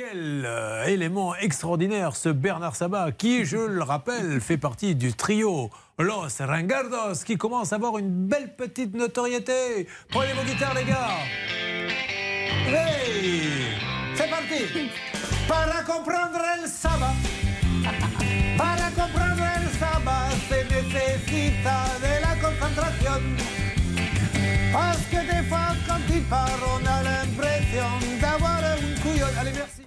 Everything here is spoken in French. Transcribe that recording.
quel euh, élément extraordinaire ce Bernard Sabat, qui, je le rappelle, fait partie du trio Los Rangardos, qui commence à avoir une belle petite notoriété. Prenez vos guitares, les gars. Hey C'est parti Para comprendre el Saba, para comprendre el Saba, se necesita de la concentración. Parce que des fois, quand Allez, merci.